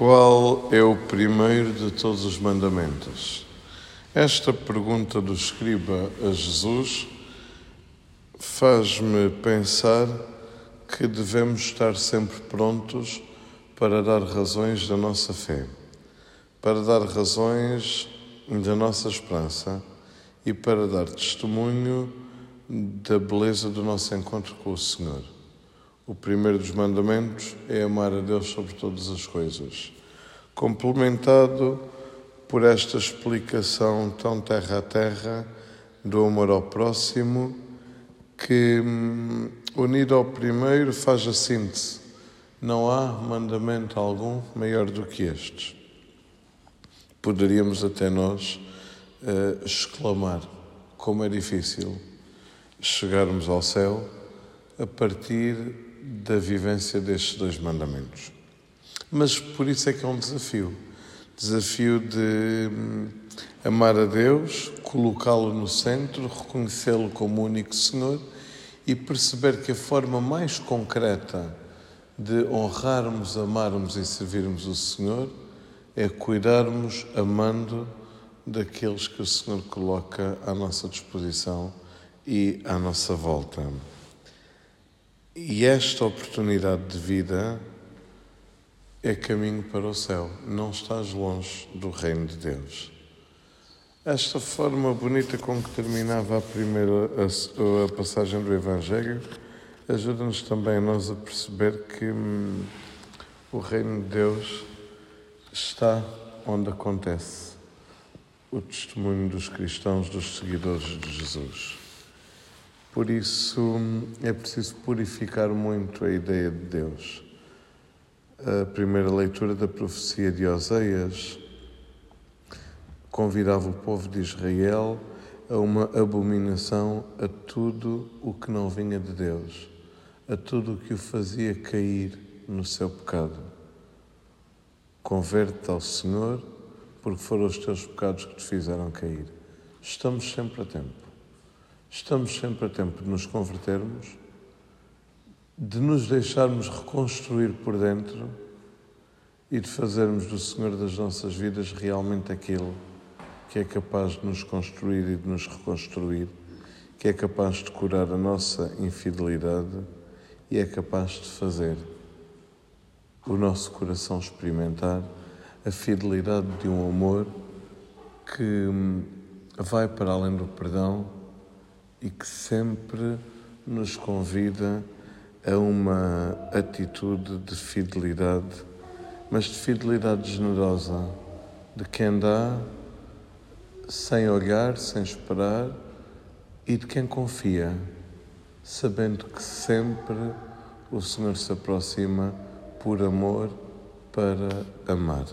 Qual é o primeiro de todos os mandamentos? Esta pergunta do escriba a Jesus faz-me pensar que devemos estar sempre prontos para dar razões da nossa fé, para dar razões da nossa esperança e para dar testemunho da beleza do nosso encontro com o Senhor. O primeiro dos mandamentos é amar a Deus sobre todas as coisas, complementado por esta explicação tão terra a terra do amor ao próximo, que, hum, unido ao primeiro, faz a síntese. Não há mandamento algum maior do que estes. Poderíamos até nós uh, exclamar como é difícil chegarmos ao céu a partir da vivência destes dois mandamentos. Mas por isso é que é um desafio desafio de hum, amar a Deus, colocá-lo no centro, reconhecê-lo como único Senhor e perceber que a forma mais concreta de honrarmos, amarmos e servirmos o Senhor é cuidarmos amando daqueles que o Senhor coloca à nossa disposição e à nossa volta. E esta oportunidade de vida é caminho para o céu, não estás longe do reino de Deus. Esta forma bonita com que terminava a primeira a, a passagem do Evangelho ajuda-nos também a nós a perceber que hum, o reino de Deus está onde acontece o testemunho dos cristãos, dos seguidores de Jesus. Por isso é preciso purificar muito a ideia de Deus a primeira leitura da profecia de Oseias convidava o povo de Israel a uma abominação a tudo o que não vinha de Deus, a tudo o que o fazia cair no seu pecado. Converte-te ao Senhor, porque foram os teus pecados que te fizeram cair. Estamos sempre a tempo. Estamos sempre a tempo de nos convertermos de nos deixarmos reconstruir por dentro e de fazermos do Senhor das nossas vidas realmente aquilo que é capaz de nos construir e de nos reconstruir, que é capaz de curar a nossa infidelidade e é capaz de fazer o nosso coração experimentar a fidelidade de um amor que vai para além do perdão e que sempre nos convida a uma atitude de fidelidade, mas de fidelidade generosa, de quem dá sem olhar, sem esperar e de quem confia, sabendo que sempre o Senhor se aproxima por amor para amar.